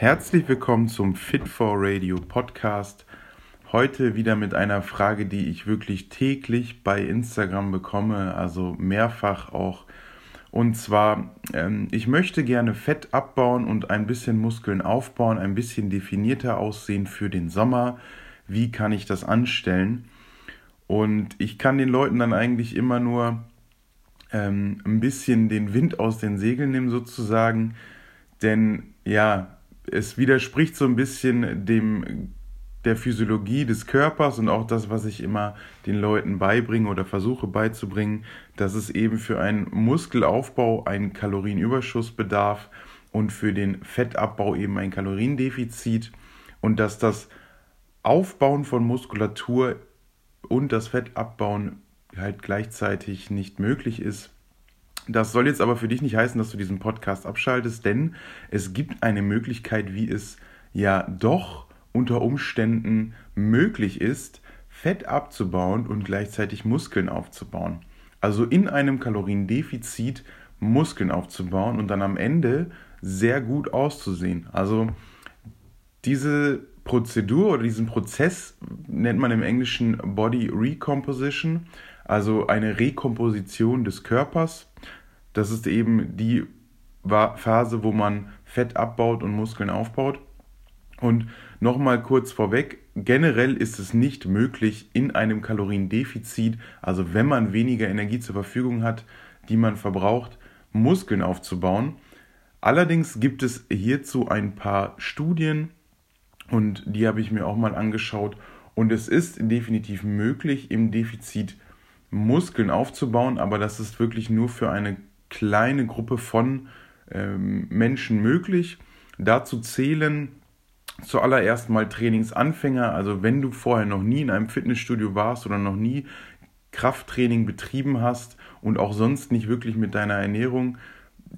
Herzlich willkommen zum Fit for Radio Podcast. Heute wieder mit einer Frage, die ich wirklich täglich bei Instagram bekomme, also mehrfach auch. Und zwar, ähm, ich möchte gerne Fett abbauen und ein bisschen Muskeln aufbauen, ein bisschen definierter aussehen für den Sommer. Wie kann ich das anstellen? Und ich kann den Leuten dann eigentlich immer nur ähm, ein bisschen den Wind aus den Segeln nehmen, sozusagen. Denn ja, es widerspricht so ein bisschen dem der Physiologie des Körpers und auch das, was ich immer den Leuten beibringe oder versuche beizubringen, dass es eben für einen Muskelaufbau einen Kalorienüberschuss bedarf und für den Fettabbau eben ein Kaloriendefizit und dass das Aufbauen von Muskulatur und das Fettabbauen halt gleichzeitig nicht möglich ist. Das soll jetzt aber für dich nicht heißen, dass du diesen Podcast abschaltest, denn es gibt eine Möglichkeit, wie es ja doch unter Umständen möglich ist, Fett abzubauen und gleichzeitig Muskeln aufzubauen. Also in einem Kaloriendefizit Muskeln aufzubauen und dann am Ende sehr gut auszusehen. Also diese Prozedur oder diesen Prozess nennt man im Englischen Body Recomposition, also eine Rekomposition des Körpers. Das ist eben die Phase, wo man Fett abbaut und Muskeln aufbaut. Und nochmal kurz vorweg, generell ist es nicht möglich, in einem Kaloriendefizit, also wenn man weniger Energie zur Verfügung hat, die man verbraucht, Muskeln aufzubauen. Allerdings gibt es hierzu ein paar Studien und die habe ich mir auch mal angeschaut und es ist definitiv möglich, im Defizit Muskeln aufzubauen, aber das ist wirklich nur für eine kleine Gruppe von ähm, Menschen möglich. Dazu zählen zuallererst mal Trainingsanfänger, also wenn du vorher noch nie in einem Fitnessstudio warst oder noch nie Krafttraining betrieben hast und auch sonst nicht wirklich mit deiner Ernährung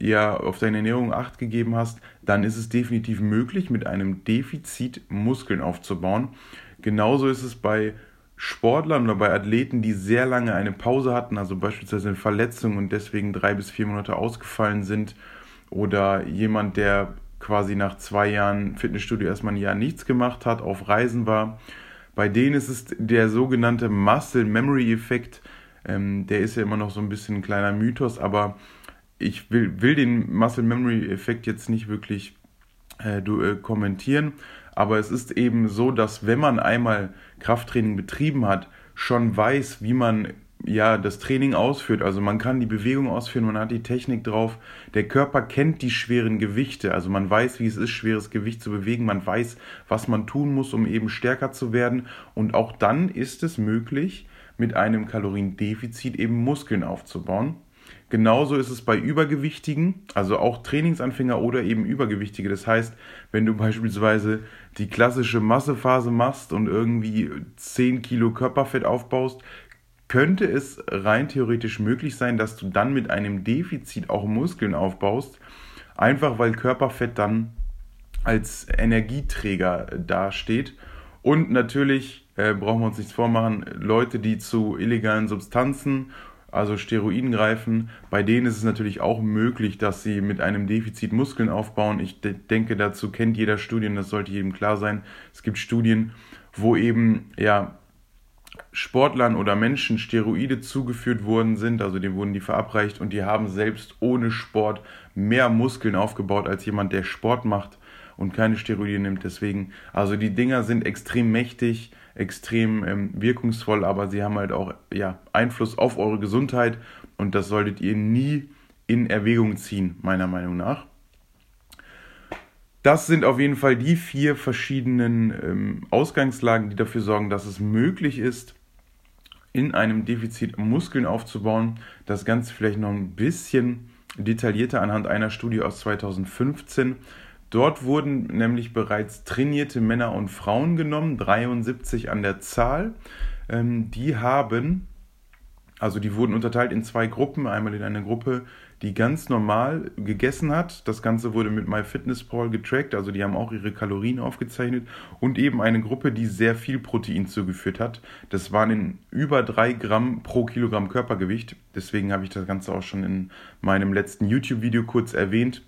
ja auf deine Ernährung acht gegeben hast, dann ist es definitiv möglich, mit einem Defizit Muskeln aufzubauen. Genauso ist es bei Sportlern oder bei Athleten, die sehr lange eine Pause hatten, also beispielsweise eine Verletzung und deswegen drei bis vier Monate ausgefallen sind, oder jemand, der quasi nach zwei Jahren Fitnessstudio erstmal ein Jahr nichts gemacht hat, auf Reisen war. Bei denen ist es der sogenannte Muscle Memory Effekt. Ähm, der ist ja immer noch so ein bisschen ein kleiner Mythos, aber ich will, will den Muscle Memory Effekt jetzt nicht wirklich äh, äh, kommentieren. Aber es ist eben so, dass wenn man einmal Krafttraining betrieben hat, schon weiß, wie man ja das Training ausführt. Also man kann die Bewegung ausführen, man hat die Technik drauf. Der Körper kennt die schweren Gewichte, also man weiß, wie es ist, schweres Gewicht zu bewegen. Man weiß, was man tun muss, um eben stärker zu werden. Und auch dann ist es möglich, mit einem Kaloriendefizit eben Muskeln aufzubauen. Genauso ist es bei Übergewichtigen, also auch Trainingsanfänger oder eben Übergewichtige. Das heißt, wenn du beispielsweise die klassische Massephase machst und irgendwie 10 Kilo Körperfett aufbaust, könnte es rein theoretisch möglich sein, dass du dann mit einem Defizit auch Muskeln aufbaust, einfach weil Körperfett dann als Energieträger dasteht. Und natürlich äh, brauchen wir uns nichts vormachen, Leute, die zu illegalen Substanzen, also Steroiden greifen, bei denen ist es natürlich auch möglich, dass sie mit einem Defizit Muskeln aufbauen. Ich de denke, dazu kennt jeder Studien, das sollte jedem klar sein. Es gibt Studien, wo eben ja Sportlern oder Menschen Steroide zugeführt worden sind, also denen wurden die verabreicht und die haben selbst ohne Sport mehr Muskeln aufgebaut als jemand, der Sport macht und keine Steroide nimmt. Deswegen, also die Dinger sind extrem mächtig, extrem ähm, wirkungsvoll, aber sie haben halt auch ja, Einfluss auf eure Gesundheit und das solltet ihr nie in Erwägung ziehen, meiner Meinung nach. Das sind auf jeden Fall die vier verschiedenen ähm, Ausgangslagen, die dafür sorgen, dass es möglich ist, in einem Defizit Muskeln aufzubauen. Das Ganze vielleicht noch ein bisschen detaillierter anhand einer Studie aus 2015. Dort wurden nämlich bereits trainierte Männer und Frauen genommen, 73 an der Zahl. Ähm, die haben, also die wurden unterteilt in zwei Gruppen. Einmal in eine Gruppe, die ganz normal gegessen hat. Das Ganze wurde mit MyFitnessPal getrackt, also die haben auch ihre Kalorien aufgezeichnet. Und eben eine Gruppe, die sehr viel Protein zugeführt hat. Das waren in über drei Gramm pro Kilogramm Körpergewicht. Deswegen habe ich das Ganze auch schon in meinem letzten YouTube-Video kurz erwähnt.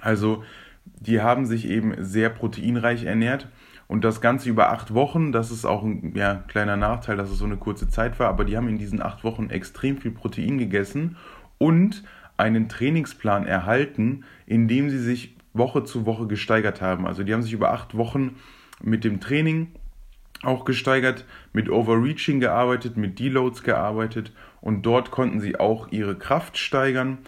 Also die haben sich eben sehr proteinreich ernährt. Und das Ganze über acht Wochen, das ist auch ein ja, kleiner Nachteil, dass es so eine kurze Zeit war, aber die haben in diesen acht Wochen extrem viel Protein gegessen und einen Trainingsplan erhalten, in dem sie sich Woche zu Woche gesteigert haben. Also die haben sich über acht Wochen mit dem Training auch gesteigert, mit Overreaching gearbeitet, mit Deloads gearbeitet und dort konnten sie auch ihre Kraft steigern,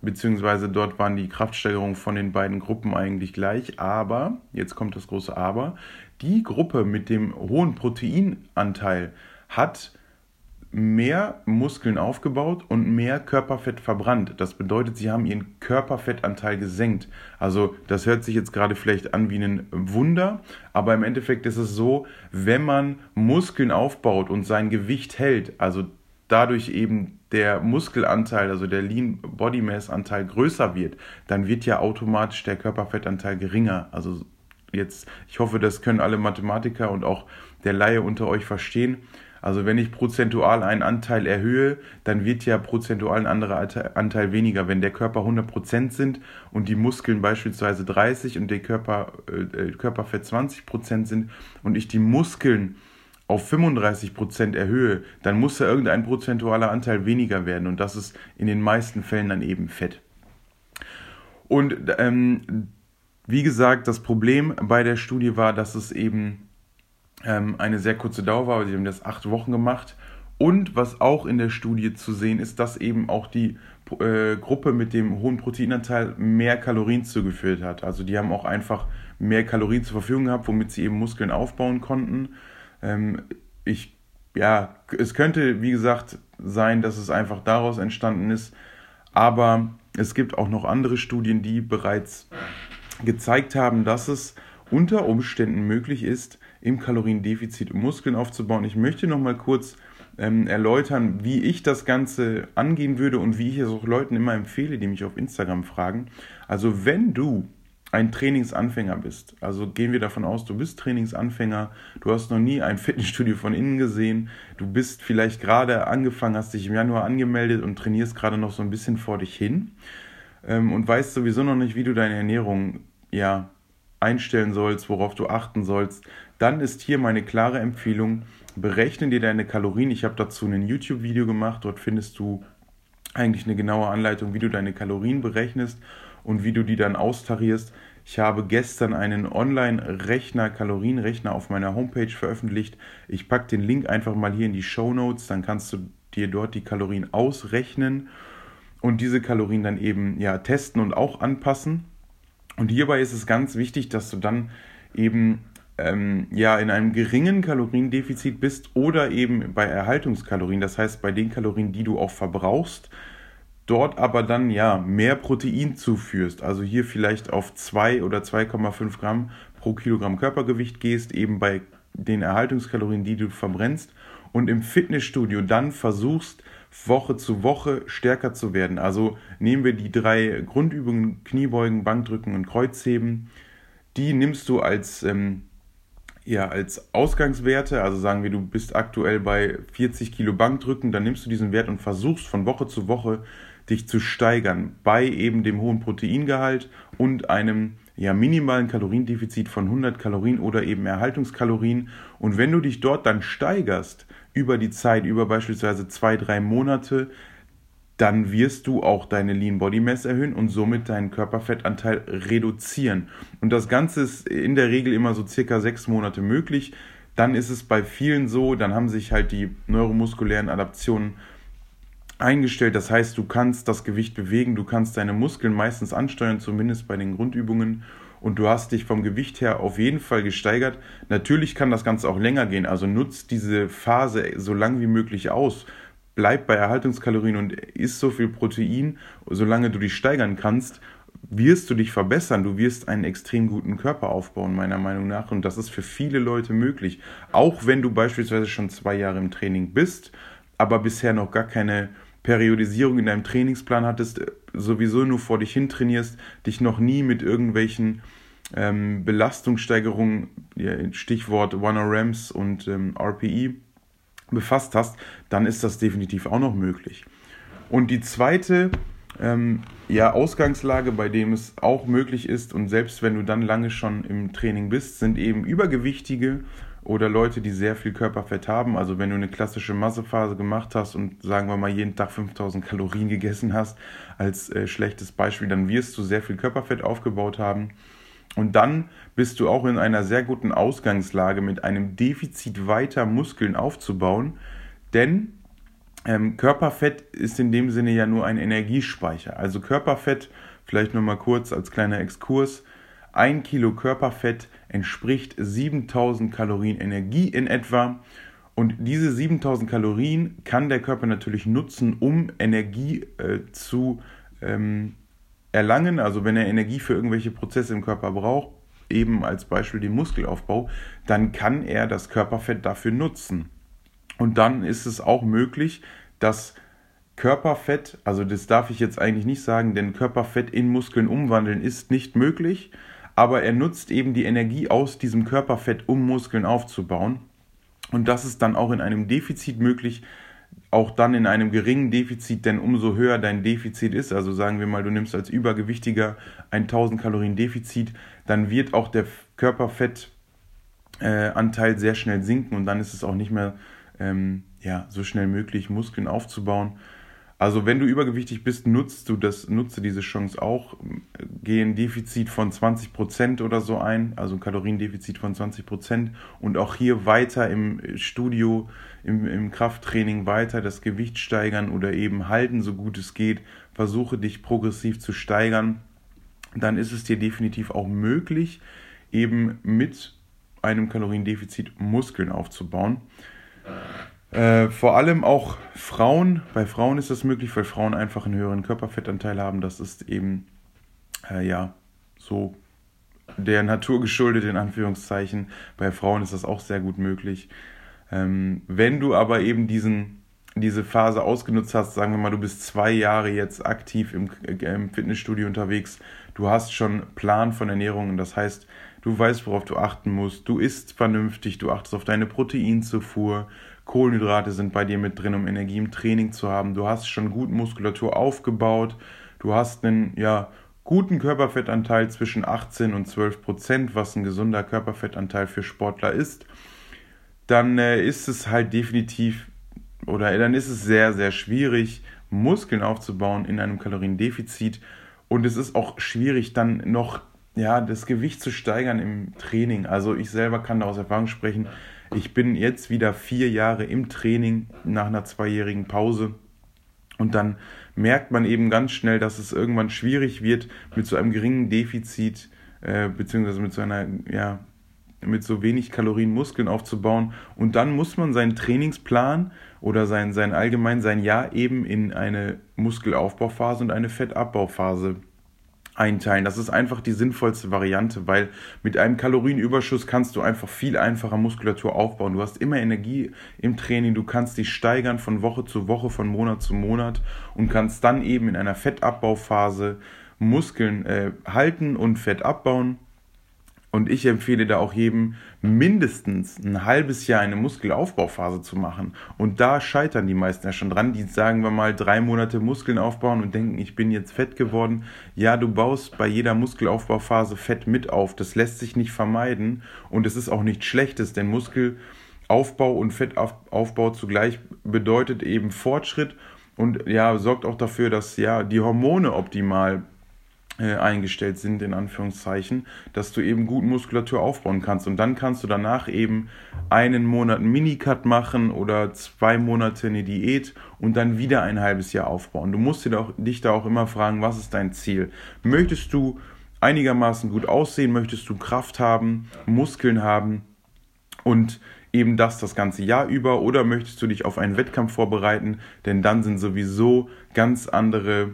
beziehungsweise dort waren die Kraftsteigerungen von den beiden Gruppen eigentlich gleich, aber, jetzt kommt das große Aber, die Gruppe mit dem hohen Proteinanteil hat mehr Muskeln aufgebaut und mehr Körperfett verbrannt. Das bedeutet, sie haben ihren Körperfettanteil gesenkt. Also das hört sich jetzt gerade vielleicht an wie ein Wunder, aber im Endeffekt ist es so, wenn man Muskeln aufbaut und sein Gewicht hält, also dadurch eben der Muskelanteil, also der Lean Body Mass Anteil größer wird, dann wird ja automatisch der Körperfettanteil geringer. Also jetzt, ich hoffe, das können alle Mathematiker und auch der Laie unter euch verstehen. Also wenn ich prozentual einen Anteil erhöhe, dann wird ja prozentual ein anderer Anteil weniger. Wenn der Körper 100% sind und die Muskeln beispielsweise 30 und der Körper, äh, Körperfett 20% sind und ich die Muskeln auf 35% erhöhe, dann muss ja irgendein prozentualer Anteil weniger werden und das ist in den meisten Fällen dann eben Fett. Und ähm, wie gesagt, das Problem bei der Studie war, dass es eben ähm, eine sehr kurze Dauer war. Sie haben das acht Wochen gemacht. Und was auch in der Studie zu sehen ist, dass eben auch die äh, Gruppe mit dem hohen Proteinanteil mehr Kalorien zugeführt hat. Also die haben auch einfach mehr Kalorien zur Verfügung gehabt, womit sie eben Muskeln aufbauen konnten. Ähm, ich, ja, es könnte, wie gesagt, sein, dass es einfach daraus entstanden ist. Aber es gibt auch noch andere Studien, die bereits gezeigt haben, dass es unter Umständen möglich ist, im Kaloriendefizit Muskeln aufzubauen. Ich möchte noch mal kurz ähm, erläutern, wie ich das Ganze angehen würde und wie ich es auch Leuten immer empfehle, die mich auf Instagram fragen. Also wenn du ein Trainingsanfänger bist, also gehen wir davon aus, du bist Trainingsanfänger, du hast noch nie ein Fitnessstudio von innen gesehen, du bist vielleicht gerade angefangen, hast dich im Januar angemeldet und trainierst gerade noch so ein bisschen vor dich hin ähm, und weißt sowieso noch nicht, wie du deine Ernährung ja einstellen sollst, worauf du achten sollst, dann ist hier meine klare Empfehlung, berechne dir deine Kalorien. Ich habe dazu ein YouTube-Video gemacht, dort findest du eigentlich eine genaue Anleitung, wie du deine Kalorien berechnest und wie du die dann austarierst. Ich habe gestern einen Online-Rechner, Kalorienrechner auf meiner Homepage veröffentlicht. Ich packe den Link einfach mal hier in die Show Notes, dann kannst du dir dort die Kalorien ausrechnen und diese Kalorien dann eben ja testen und auch anpassen. Und hierbei ist es ganz wichtig, dass du dann eben ähm, ja in einem geringen Kaloriendefizit bist oder eben bei Erhaltungskalorien, das heißt bei den Kalorien, die du auch verbrauchst, dort aber dann ja mehr Protein zuführst, also hier vielleicht auf 2 oder 2,5 Gramm pro Kilogramm Körpergewicht gehst, eben bei den Erhaltungskalorien, die du verbrennst. Und im Fitnessstudio dann versuchst, Woche zu Woche stärker zu werden. Also nehmen wir die drei Grundübungen, Kniebeugen, Bankdrücken und Kreuzheben. Die nimmst du als, ähm, ja, als Ausgangswerte. Also sagen wir, du bist aktuell bei 40 Kilo Bankdrücken, dann nimmst du diesen Wert und versuchst von Woche zu Woche dich zu steigern bei eben dem hohen Proteingehalt und einem ja, minimalen Kaloriendefizit von 100 Kalorien oder eben Erhaltungskalorien. Und wenn du dich dort dann steigerst, über die Zeit, über beispielsweise zwei, drei Monate, dann wirst du auch deine Lean Body Mass erhöhen und somit deinen Körperfettanteil reduzieren. Und das Ganze ist in der Regel immer so circa sechs Monate möglich. Dann ist es bei vielen so, dann haben sich halt die neuromuskulären Adaptionen eingestellt. Das heißt, du kannst das Gewicht bewegen, du kannst deine Muskeln meistens ansteuern, zumindest bei den Grundübungen und du hast dich vom Gewicht her auf jeden Fall gesteigert. Natürlich kann das Ganze auch länger gehen, also nutzt diese Phase so lang wie möglich aus. Bleib bei Erhaltungskalorien und isst so viel Protein, solange du dich steigern kannst, wirst du dich verbessern. Du wirst einen extrem guten Körper aufbauen, meiner Meinung nach. Und das ist für viele Leute möglich. Auch wenn du beispielsweise schon zwei Jahre im Training bist, aber bisher noch gar keine Periodisierung in deinem Trainingsplan hattest, äh, sowieso nur vor dich hin trainierst, dich noch nie mit irgendwelchen ähm, Belastungssteigerungen, Stichwort 1RAMs und ähm, RPE, befasst hast, dann ist das definitiv auch noch möglich. Und die zweite ähm, ja, Ausgangslage, bei dem es auch möglich ist und selbst wenn du dann lange schon im Training bist, sind eben Übergewichtige oder Leute, die sehr viel Körperfett haben. Also wenn du eine klassische Massephase gemacht hast und sagen wir mal jeden Tag 5000 Kalorien gegessen hast, als äh, schlechtes Beispiel, dann wirst du sehr viel Körperfett aufgebaut haben. Und dann bist du auch in einer sehr guten Ausgangslage, mit einem Defizit weiter Muskeln aufzubauen. Denn ähm, Körperfett ist in dem Sinne ja nur ein Energiespeicher. Also Körperfett, vielleicht nochmal kurz als kleiner Exkurs, ein Kilo Körperfett entspricht 7000 Kalorien Energie in etwa. Und diese 7000 Kalorien kann der Körper natürlich nutzen, um Energie äh, zu ähm, erlangen. Also wenn er Energie für irgendwelche Prozesse im Körper braucht, eben als Beispiel den Muskelaufbau, dann kann er das Körperfett dafür nutzen. Und dann ist es auch möglich, dass Körperfett, also das darf ich jetzt eigentlich nicht sagen, denn Körperfett in Muskeln umwandeln ist nicht möglich, aber er nutzt eben die Energie aus diesem Körperfett, um Muskeln aufzubauen. Und das ist dann auch in einem Defizit möglich, auch dann in einem geringen Defizit, denn umso höher dein Defizit ist, also sagen wir mal, du nimmst als Übergewichtiger 1000 Kalorien Defizit, dann wird auch der Körperfettanteil äh, sehr schnell sinken und dann ist es auch nicht mehr ähm, ja, so schnell möglich Muskeln aufzubauen. Also wenn du übergewichtig bist, nutzt du das, nutze diese Chance auch. Geh ein Defizit von 20% oder so ein, also ein Kaloriendefizit von 20% und auch hier weiter im Studio, im, im Krafttraining weiter das Gewicht steigern oder eben halten, so gut es geht. Versuche dich progressiv zu steigern. Dann ist es dir definitiv auch möglich, eben mit einem Kaloriendefizit Muskeln aufzubauen. Äh, vor allem auch Frauen. Bei Frauen ist das möglich, weil Frauen einfach einen höheren Körperfettanteil haben. Das ist eben, äh, ja, so der Natur geschuldet, in Anführungszeichen. Bei Frauen ist das auch sehr gut möglich. Ähm, wenn du aber eben diesen, diese Phase ausgenutzt hast, sagen wir mal, du bist zwei Jahre jetzt aktiv im, äh, im Fitnessstudio unterwegs, du hast schon Plan von Ernährung, das heißt, du weißt, worauf du achten musst, du isst vernünftig, du achtest auf deine Proteinzufuhr, Kohlenhydrate sind bei dir mit drin, um Energie im Training zu haben. Du hast schon gut Muskulatur aufgebaut. Du hast einen ja, guten Körperfettanteil zwischen 18 und 12 Prozent, was ein gesunder Körperfettanteil für Sportler ist. Dann äh, ist es halt definitiv oder dann ist es sehr, sehr schwierig, Muskeln aufzubauen in einem Kaloriendefizit. Und es ist auch schwierig, dann noch ja, das Gewicht zu steigern im Training. Also ich selber kann da aus Erfahrung sprechen. Ich bin jetzt wieder vier Jahre im Training nach einer zweijährigen Pause. Und dann merkt man eben ganz schnell, dass es irgendwann schwierig wird, mit so einem geringen Defizit, äh, beziehungsweise mit so einer, ja, mit so wenig Kalorien Muskeln aufzubauen. Und dann muss man seinen Trainingsplan oder sein, sein allgemein sein Jahr eben in eine Muskelaufbauphase und eine Fettabbauphase einteilen. Das ist einfach die sinnvollste Variante, weil mit einem Kalorienüberschuss kannst du einfach viel einfacher Muskulatur aufbauen. Du hast immer Energie im Training, du kannst dich steigern von Woche zu Woche, von Monat zu Monat und kannst dann eben in einer Fettabbauphase Muskeln äh, halten und Fett abbauen und ich empfehle da auch jedem, mindestens ein halbes Jahr eine Muskelaufbauphase zu machen. Und da scheitern die meisten ja schon dran. Die sagen wir mal drei Monate Muskeln aufbauen und denken, ich bin jetzt fett geworden. Ja, du baust bei jeder Muskelaufbauphase Fett mit auf. Das lässt sich nicht vermeiden. Und es ist auch nichts Schlechtes, denn Muskelaufbau und Fettaufbau zugleich bedeutet eben Fortschritt und ja, sorgt auch dafür, dass ja die Hormone optimal äh, eingestellt sind, in Anführungszeichen, dass du eben gut Muskulatur aufbauen kannst. Und dann kannst du danach eben einen Monat einen Minicut machen oder zwei Monate eine Diät und dann wieder ein halbes Jahr aufbauen. Du musst dich da auch immer fragen, was ist dein Ziel? Möchtest du einigermaßen gut aussehen? Möchtest du Kraft haben, Muskeln haben und eben das das ganze Jahr über? Oder möchtest du dich auf einen Wettkampf vorbereiten? Denn dann sind sowieso ganz andere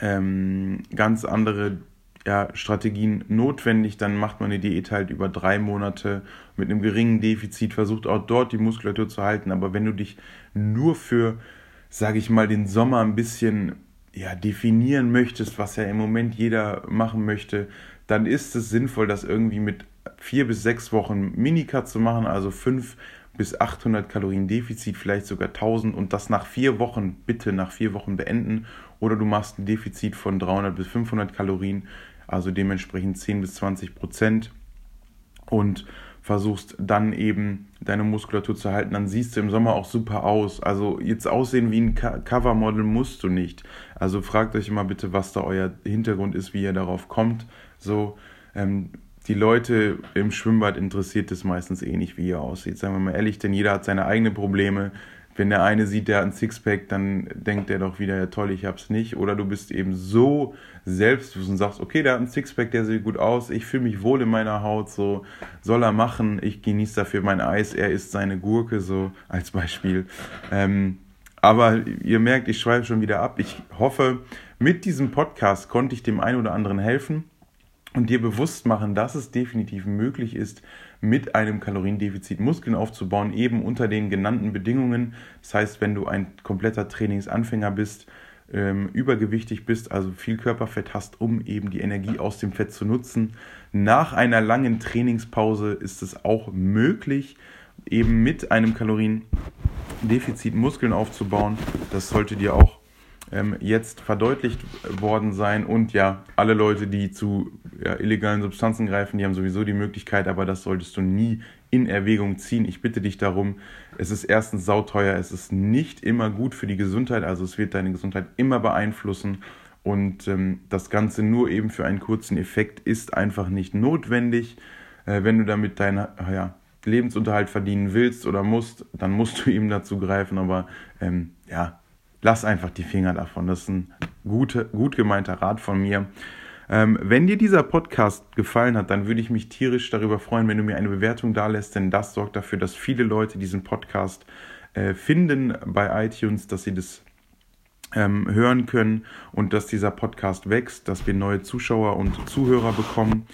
ähm, ganz andere ja, Strategien notwendig. Dann macht man eine Diät halt über drei Monate mit einem geringen Defizit, versucht auch dort die Muskulatur zu halten. Aber wenn du dich nur für, sage ich mal, den Sommer ein bisschen ja, definieren möchtest, was ja im Moment jeder machen möchte, dann ist es sinnvoll, das irgendwie mit vier bis sechs Wochen Minicut zu machen, also fünf bis 800 Kalorien Defizit, vielleicht sogar 1000 und das nach vier Wochen, bitte nach vier Wochen beenden. Oder du machst ein Defizit von 300 bis 500 Kalorien, also dementsprechend 10 bis 20 Prozent und versuchst dann eben deine Muskulatur zu halten, dann siehst du im Sommer auch super aus. Also jetzt aussehen wie ein Covermodel musst du nicht. Also fragt euch immer bitte, was da euer Hintergrund ist, wie ihr darauf kommt. So, ähm, die Leute im Schwimmbad interessiert es meistens eh nicht, wie ihr aussieht. Sagen wir mal ehrlich, denn jeder hat seine eigenen Probleme. Wenn der eine sieht, der hat ein Sixpack, dann denkt er doch wieder, ja toll, ich hab's nicht. Oder du bist eben so selbstbewusst und sagst, okay, der hat ein Sixpack, der sieht gut aus, ich fühle mich wohl in meiner Haut, so soll er machen, ich genieße dafür mein Eis, er isst seine Gurke, so als Beispiel. Ähm, aber ihr merkt, ich schreibe schon wieder ab. Ich hoffe, mit diesem Podcast konnte ich dem einen oder anderen helfen und dir bewusst machen, dass es definitiv möglich ist, mit einem Kaloriendefizit Muskeln aufzubauen, eben unter den genannten Bedingungen. Das heißt, wenn du ein kompletter Trainingsanfänger bist, ähm, übergewichtig bist, also viel Körperfett hast, um eben die Energie aus dem Fett zu nutzen. Nach einer langen Trainingspause ist es auch möglich, eben mit einem Kaloriendefizit Muskeln aufzubauen. Das sollte dir auch ähm, jetzt verdeutlicht worden sein. Und ja, alle Leute, die zu ja, illegalen Substanzen greifen, die haben sowieso die Möglichkeit, aber das solltest du nie in Erwägung ziehen. Ich bitte dich darum, es ist erstens sauteuer, es ist nicht immer gut für die Gesundheit, also es wird deine Gesundheit immer beeinflussen. Und ähm, das Ganze nur eben für einen kurzen Effekt ist einfach nicht notwendig. Äh, wenn du damit deinen ja, Lebensunterhalt verdienen willst oder musst, dann musst du eben dazu greifen. Aber ähm, ja, lass einfach die Finger davon. Das ist ein gute, gut gemeinter Rat von mir. Ähm, wenn dir dieser Podcast gefallen hat, dann würde ich mich tierisch darüber freuen, wenn du mir eine Bewertung da lässt, denn das sorgt dafür, dass viele Leute diesen Podcast äh, finden bei iTunes, dass sie das ähm, hören können und dass dieser Podcast wächst, dass wir neue Zuschauer und Zuhörer bekommen.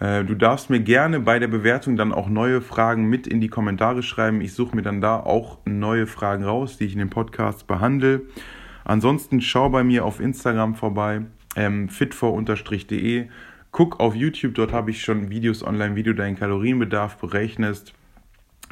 Äh, du darfst mir gerne bei der Bewertung dann auch neue Fragen mit in die Kommentare schreiben. Ich suche mir dann da auch neue Fragen raus, die ich in dem Podcast behandle. Ansonsten schau bei mir auf Instagram vorbei, ähm, fitfor-de. Guck auf YouTube, dort habe ich schon Videos online, wie du deinen Kalorienbedarf berechnest,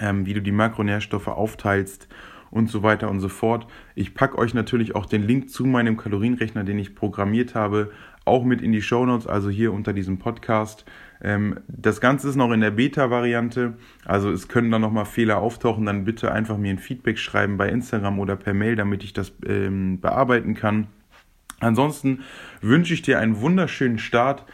ähm, wie du die Makronährstoffe aufteilst und so weiter und so fort. Ich packe euch natürlich auch den Link zu meinem Kalorienrechner, den ich programmiert habe, auch mit in die Show Notes, also hier unter diesem Podcast. Ähm, das Ganze ist noch in der Beta-Variante, also es können da nochmal Fehler auftauchen, dann bitte einfach mir ein Feedback schreiben bei Instagram oder per Mail, damit ich das ähm, bearbeiten kann. Ansonsten wünsche ich dir einen wunderschönen Start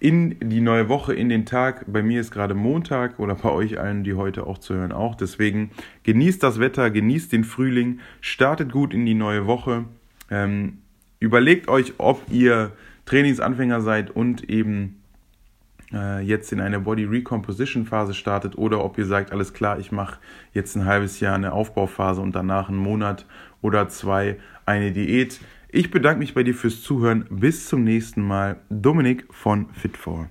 in die neue Woche, in den Tag. Bei mir ist gerade Montag oder bei euch allen, die heute auch zu hören, auch. Deswegen genießt das Wetter, genießt den Frühling, startet gut in die neue Woche. Ähm, überlegt euch, ob ihr Trainingsanfänger seid und eben jetzt in eine Body Recomposition Phase startet oder ob ihr sagt, alles klar, ich mache jetzt ein halbes Jahr eine Aufbauphase und danach einen Monat oder zwei eine Diät. Ich bedanke mich bei dir fürs Zuhören. Bis zum nächsten Mal. Dominik von Fit4.